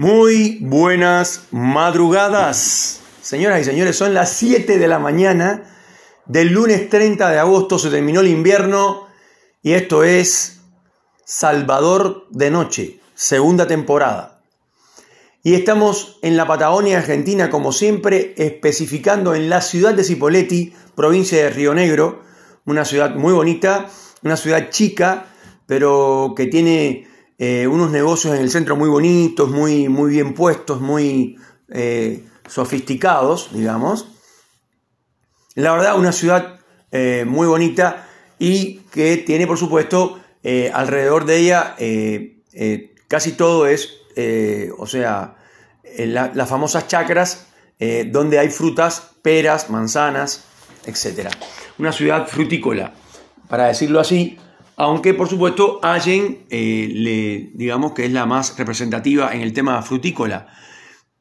Muy buenas madrugadas. Señoras y señores, son las 7 de la mañana del lunes 30 de agosto, se terminó el invierno y esto es Salvador de Noche, segunda temporada. Y estamos en la Patagonia Argentina, como siempre, especificando en la ciudad de Cipolletti, provincia de Río Negro, una ciudad muy bonita, una ciudad chica, pero que tiene eh, unos negocios en el centro muy bonitos, muy, muy bien puestos, muy eh, sofisticados, digamos. La verdad, una ciudad eh, muy bonita y que tiene, por supuesto, alrededor de ella casi todo es, o sea, las famosas chacras donde hay frutas, peras, manzanas, etc. Una ciudad frutícola, para decirlo así, aunque por supuesto Allen, eh, digamos que es la más representativa en el tema frutícola.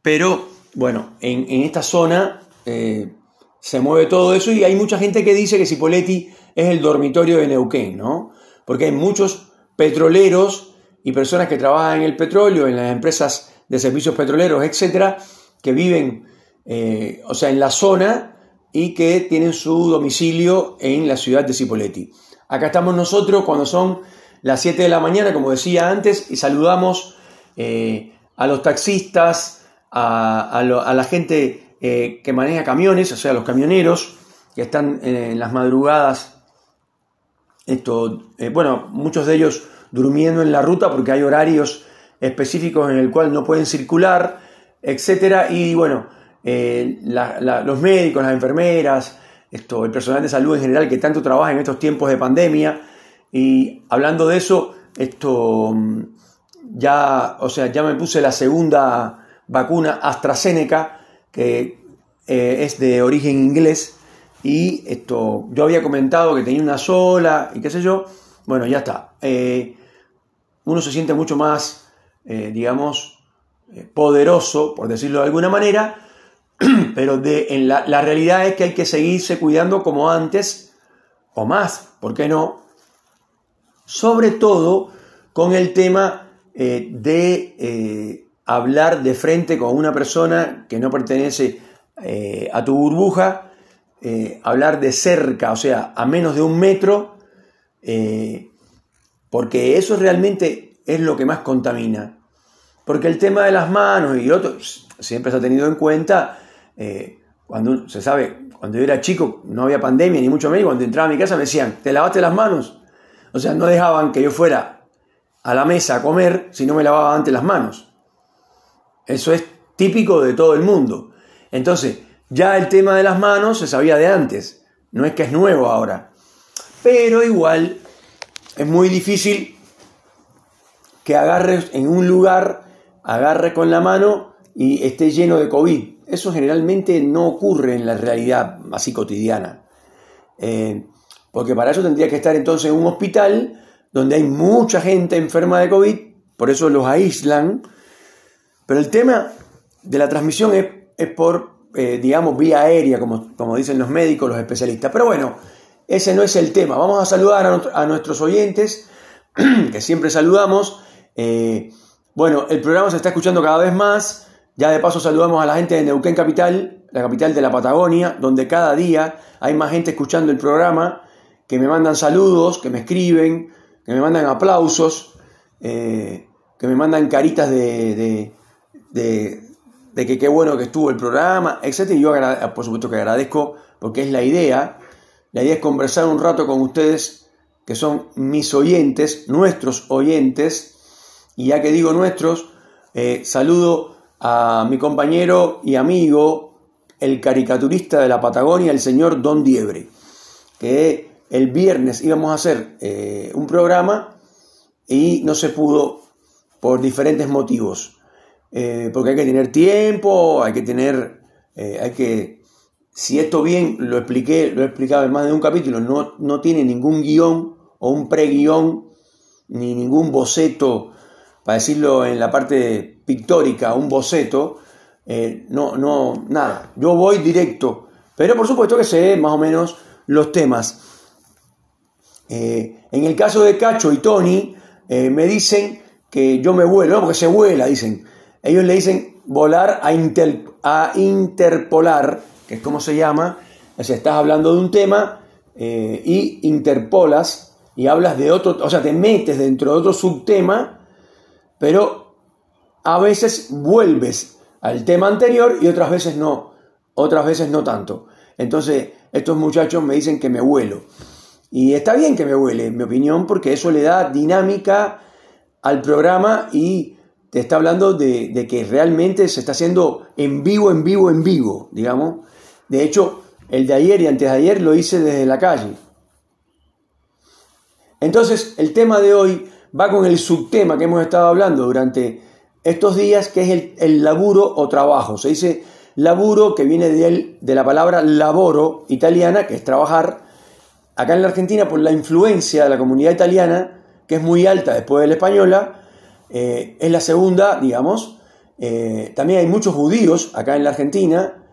Pero bueno, en, esta zona eh, se mueve todo eso y hay mucha gente que dice que Cipolletti es el dormitorio de Neuquén, ¿no? Porque hay muchos petroleros y personas que trabajan en el petróleo, en las empresas de servicios petroleros, etcétera, que viven, eh, o sea, en la zona y que tienen su domicilio en la ciudad de Cipolletti. Acá estamos nosotros cuando son las 7 de la mañana, como decía antes, y saludamos eh, a los taxistas, a, la gente eh, que maneja camiones, o sea, los camioneros que están en las madrugadas, esto, eh, bueno, muchos de ellos durmiendo en la ruta porque hay horarios específicos en el cual no pueden circular, etcétera, y bueno, los médicos, las enfermeras, esto, el personal de salud en general que tanto trabaja en estos tiempos de pandemia. Y hablando de eso, esto ya, o sea, ya me puse la segunda vacuna AstraZeneca, que eh, es de origen inglés. Y esto, yo había comentado que tenía una sola y qué sé yo. Bueno, ya está. Eh, uno se siente mucho más, eh, digamos, poderoso, por decirlo de alguna manera, pero de, en la, realidad es que hay que seguirse cuidando como antes o más, ¿por qué no? Sobre todo con el tema eh, de eh, hablar de frente con una persona que no pertenece eh, a tu burbuja, hablar de cerca, o sea, a menos de un metro, porque eso realmente es lo que más contamina. Porque el tema de las manos y otros siempre se ha tenido en cuenta eh, cuando se sabe, cuando yo era chico no había pandemia ni mucho menos, cuando entraba a mi casa me decían, ¿te lavaste las manos? O sea, no dejaban que yo fuera a la mesa a comer si no me lavaba antes las manos. Eso es típico de todo el mundo. Entonces, ya el tema de las manos se sabía de antes, no es que es nuevo ahora. Pero igual es muy difícil que agarres en un lugar, agarre con la mano y esté lleno de COVID. Eso generalmente no ocurre en la realidad así cotidiana. Eh, porque para eso tendría que estar entonces en un hospital donde hay mucha gente enferma de COVID, por eso los aíslan. Pero el tema de la transmisión es, por, eh, digamos, vía aérea, como, como, dicen los médicos, los especialistas. Pero bueno, ese no es el tema. Vamos a saludar a, nuestros oyentes, que siempre saludamos. Eh, bueno, el programa se está escuchando cada vez más. Ya de paso saludamos a la gente de Neuquén Capital, la capital de la Patagonia, donde cada día hay más gente escuchando el programa, que me mandan saludos, que me escriben, que me mandan aplausos, eh, que me mandan caritas de, de, que qué bueno que estuvo el programa, etc. Y yo por supuesto que agradezco porque es la idea. La idea es conversar un rato con ustedes, que son mis oyentes, nuestros oyentes. Y ya que digo nuestros, eh, saludo a mi compañero y amigo, el caricaturista de la Patagonia, el señor Don Diebre, que el viernes íbamos a hacer eh, un programa y no se pudo por diferentes motivos. Eh, porque hay que tener tiempo, hay que tener, eh, hay que, si esto bien lo expliqué, lo he explicado en más de un capítulo, no, no tiene ningún guion o un pre-guión, ni ningún boceto para decirlo en la parte pictórica, un boceto, eh, no, no, nada. Yo voy directo, pero por supuesto que sé más o menos los temas. Eh, en el caso de Cacho y Tony, eh, me dicen que yo me vuelo, no, porque se vuela, dicen. ellos le dicen volar a, a interpolar, que es como se llama, o sea, estás hablando de un tema eh, y interpolas y hablas de otro, o sea, te metes dentro de otro subtema, pero a veces vuelves al tema anterior y otras veces no, otras veces no tanto. Entonces, estos muchachos me dicen que me vuelo. Y está bien que me vuele, en mi opinión, porque eso le da dinámica al programa y te está hablando de, de, que realmente se está haciendo en vivo, en vivo, en vivo, digamos. De hecho, el de ayer y antes de ayer lo hice desde la calle. Entonces, el tema de hoy va con el subtema que hemos estado hablando durante estos días, que es el, laburo o trabajo. Se dice laburo, que viene de, de la palabra laboro italiana, que es trabajar. Acá en la Argentina, por la influencia de la comunidad italiana, que es muy alta después de la española, eh, es la segunda, digamos. Eh, también hay muchos judíos acá en la Argentina,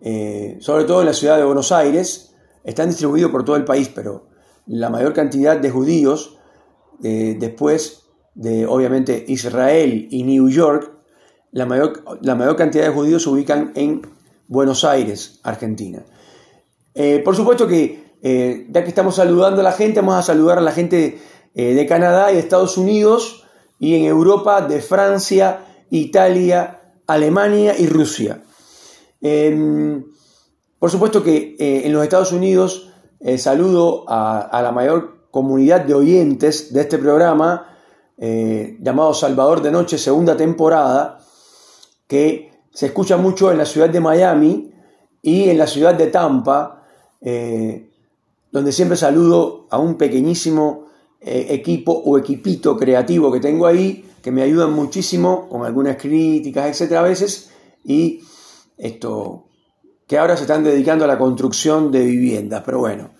eh, sobre todo en la ciudad de Buenos Aires. Están distribuidos por todo el país, pero la mayor cantidad de judíos, después de obviamente Israel y New York, la mayor, la mayor cantidad de judíos se ubican en Buenos Aires, Argentina. por supuesto que, ya que estamos saludando a la gente, vamos a saludar a la gente de Canadá y Estados Unidos y en Europa de Francia, Italia, Alemania y Rusia. Em, por supuesto que eh, en los Estados Unidos eh, saludo a, la mayor comunidad de oyentes de este programa eh, llamado Salvador de Noche, segunda temporada, que se escucha mucho en la ciudad de Miami y en la ciudad de Tampa, donde siempre saludo a un pequeñísimo eh, equipo o equipito creativo que tengo ahí, que me ayudan muchísimo con algunas críticas, etcétera, a veces, y esto, que ahora se están dedicando a la construcción de viviendas, pero bueno,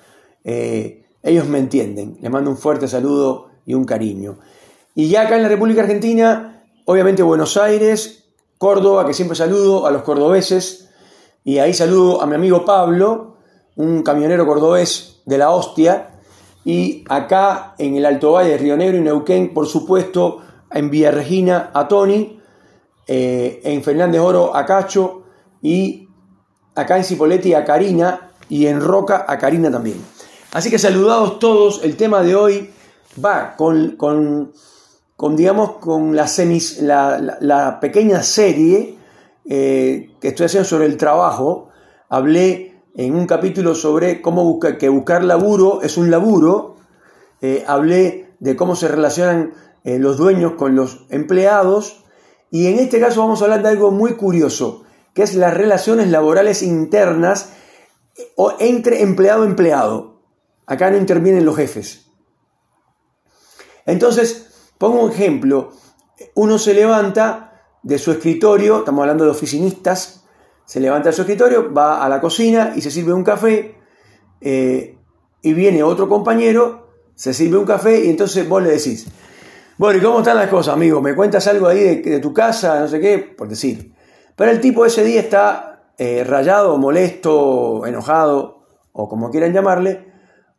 eh, ellos me entienden. Les mando un fuerte saludo y un cariño. Y ya acá en la República Argentina, obviamente Buenos Aires, Córdoba, que siempre saludo a los cordobeses, y ahí saludo a mi amigo Pablo, un camionero cordobés de la hostia, y acá en el Alto Valle, Río Negro y Neuquén, por supuesto, en Villa Regina a Tony, eh, en Fernández Oro a Cacho y acá en Cipoletti a Karina y en Roca a Karina también. Así que saludados todos, el tema de hoy va con, con, digamos, con la, semis, la, pequeña serie eh, que estoy haciendo sobre el trabajo. Hablé en un capítulo sobre cómo buscar, que buscar laburo es un laburo. Eh, hablé de cómo se relacionan eh, los dueños con los empleados. Y en este caso vamos a hablar de algo muy curioso, que es las relaciones laborales internas entre empleado-empleado. Acá no intervienen los jefes. Entonces, pongo un ejemplo. Uno se levanta de su escritorio, estamos hablando de oficinistas, se levanta de su escritorio, va a la cocina y se sirve un café, eh, y viene otro compañero, se sirve un café y entonces vos le decís, bueno, ¿y cómo están las cosas, amigo? ¿Me cuentas algo ahí de, tu casa, no sé qué? Por decir. Pero el tipo ese día está eh, rayado, molesto, enojado, o como quieran llamarle,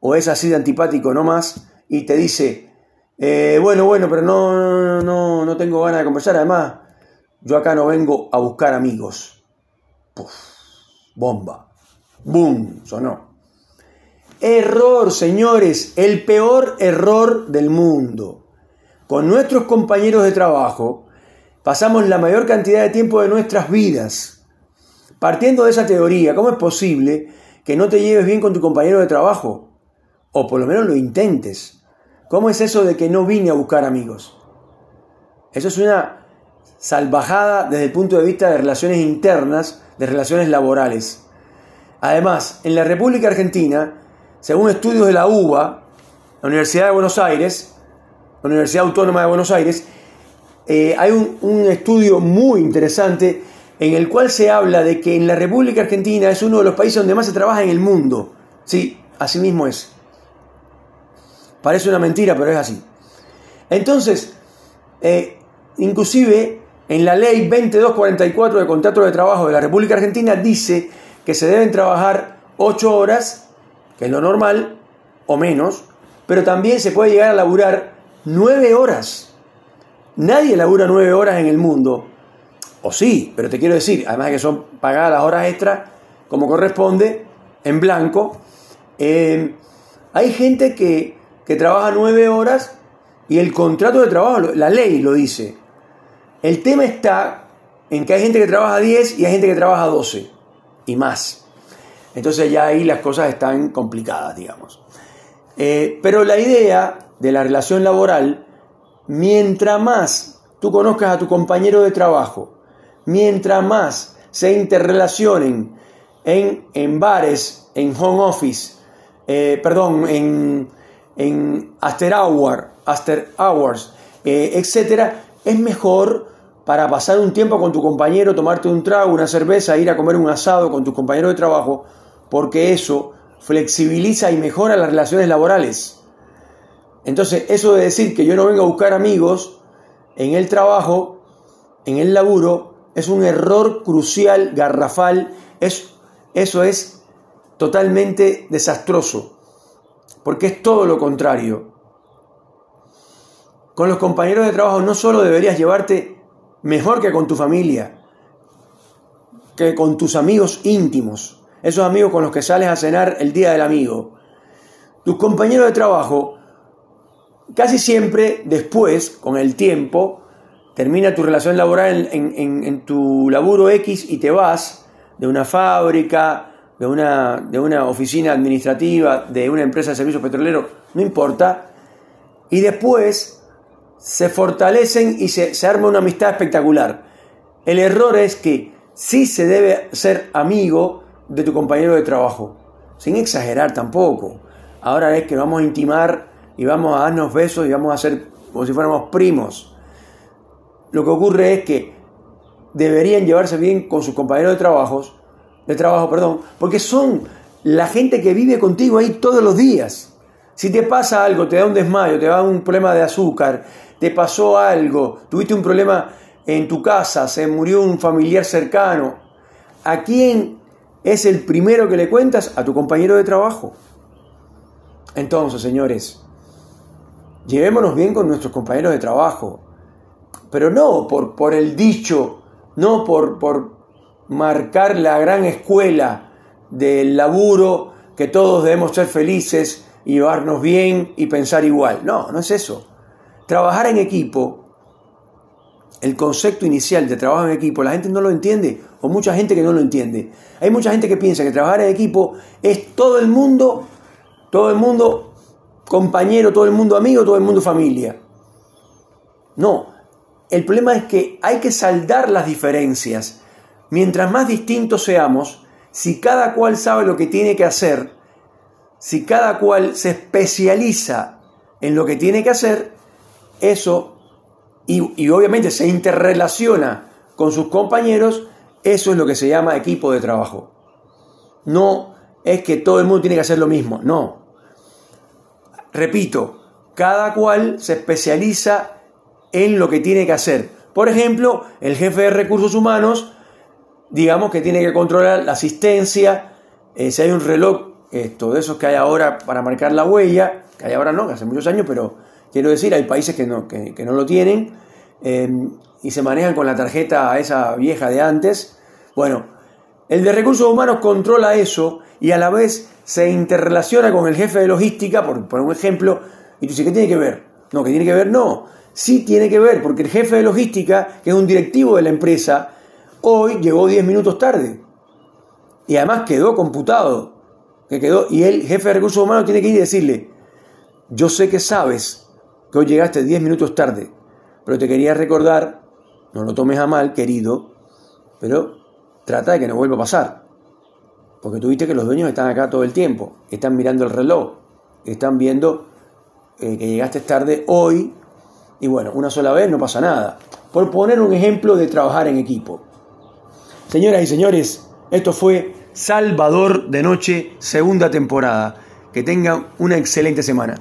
o es así de antipático nomás, y te dice, eh, bueno, bueno, pero no, no, no tengo ganas de conversar, además, yo acá no vengo a buscar amigos bomba. Boom, sonó. Error, señores, el peor error del mundo. Con nuestros compañeros de trabajo pasamos la mayor cantidad de tiempo de nuestras vidas. Partiendo de esa teoría, ¿cómo es posible que no te lleves bien con tu compañero de trabajo? O por lo menos lo intentes. ¿Cómo es eso de que no vine a buscar amigos? Eso es una salvajada desde el punto de vista de relaciones internas de relaciones laborales. Además, en la República Argentina, según estudios de la UBA, la Universidad de Buenos Aires, la Universidad Autónoma de Buenos Aires, eh, hay un, estudio muy interesante en el cual se habla de que en la República Argentina es uno de los países donde más se trabaja en el mundo. Sí, así mismo es. Parece una mentira, pero es así. Entonces, eh, inclusive en la ley 2244 de contrato de trabajo de la República Argentina dice que se deben trabajar 8 horas, que es lo normal, o menos, pero también se puede llegar a laburar 9 horas. Nadie labura 9 horas en el mundo. O sí, pero te quiero decir, además de que son pagadas las horas extras como corresponde, en blanco, eh, hay gente que, que trabaja nueve horas y el contrato de trabajo, la ley lo dice. El tema está en que hay gente que trabaja 10 y hay gente que trabaja 12 y más. Entonces ya ahí las cosas están complicadas, digamos. Eh, pero la idea de la relación laboral, mientras más tú conozcas a tu compañero de trabajo, mientras más se interrelacionen en, en bares, en home office, eh, perdón, en, en after, hour, hours, eh, etcétera, es mejor para pasar un tiempo con tu compañero, tomarte un trago, una cerveza, ir a comer un asado con tus compañeros de trabajo, porque eso flexibiliza y mejora las relaciones laborales. Entonces, eso de decir que yo no vengo a buscar amigos en el trabajo, en el laburo, es un error crucial, garrafal, es, eso es totalmente desastroso, porque es todo lo contrario. Con los compañeros de trabajo no solo deberías llevarte mejor que con tu familia, que con tus amigos íntimos, esos amigos con los que sales a cenar el día del amigo. Tus compañeros de trabajo, casi siempre después, con el tiempo, termina tu relación laboral en, tu laburo X y te vas de una fábrica, de una, de una oficina administrativa, de una empresa de servicios petroleros, no importa, y después se fortalecen y se, se arma una amistad espectacular. El error es que sí se debe ser amigo de tu compañero de trabajo, sin exagerar tampoco. Ahora es que vamos a intimar y vamos a darnos besos y vamos a ser como si fuéramos primos. Lo que ocurre es que deberían llevarse bien con sus compañeros de trabajo, de trabajo, perdón, porque son la gente que vive contigo ahí todos los días. Si te pasa algo, te da un desmayo, te da un problema de azúcar, te pasó algo, tuviste un problema en tu casa, se murió un familiar cercano, ¿a quién es el primero que le cuentas? A tu compañero de trabajo. Entonces, señores, llevémonos bien con nuestros compañeros de trabajo, pero no por, por el dicho, no por, por marcar la gran escuela del laburo, que todos debemos ser felices y llevarnos bien y pensar igual. No, no es eso. Trabajar en equipo el concepto inicial de trabajo en equipo, la gente no lo entiende, o mucha gente que no lo entiende. Hay mucha gente que piensa que trabajar en equipo es todo el mundo, todo el mundo compañero, todo el mundo amigo, todo el mundo familia. No, el problema es que hay que saldar las diferencias. Mientras más distintos seamos, si cada cual sabe lo que tiene que hacer, si cada cual se especializa en lo que tiene que hacer, eso y, obviamente se interrelaciona con sus compañeros, eso es lo que se llama equipo de trabajo. No es que todo el mundo tiene que hacer lo mismo, no. Repito, cada cual se especializa en lo que tiene que hacer. Por ejemplo, el jefe de recursos humanos, digamos que tiene que controlar la asistencia, eh, si hay un reloj, esto, de esos que hay ahora para marcar la huella, que hay ahora no, que hace muchos años, pero Quiero decir, hay países que no, que, no lo tienen eh, y se manejan con la tarjeta esa vieja de antes. Bueno, el de recursos humanos controla eso y a la vez se interrelaciona con el jefe de logística, por, por un ejemplo, y tú dices, ¿qué tiene que ver? No, ¿qué tiene que ver? No, sí tiene que ver, porque el jefe de logística, que es un directivo de la empresa, hoy llegó 10 minutos tarde. Y además quedó computado. Que quedó, y el jefe de recursos humanos tiene que ir y decirle, yo sé que sabes que hoy llegaste 10 minutos tarde, pero te quería recordar, no lo tomes a mal, querido, pero trata de que no vuelva a pasar. Porque tú viste que los dueños están acá todo el tiempo, están mirando el reloj, están viendo eh, que llegaste tarde hoy, y bueno, una sola vez no pasa nada. Por poner un ejemplo de trabajar en equipo. Señoras y señores, esto fue Salvador de Noche, segunda temporada. Que tengan una excelente semana.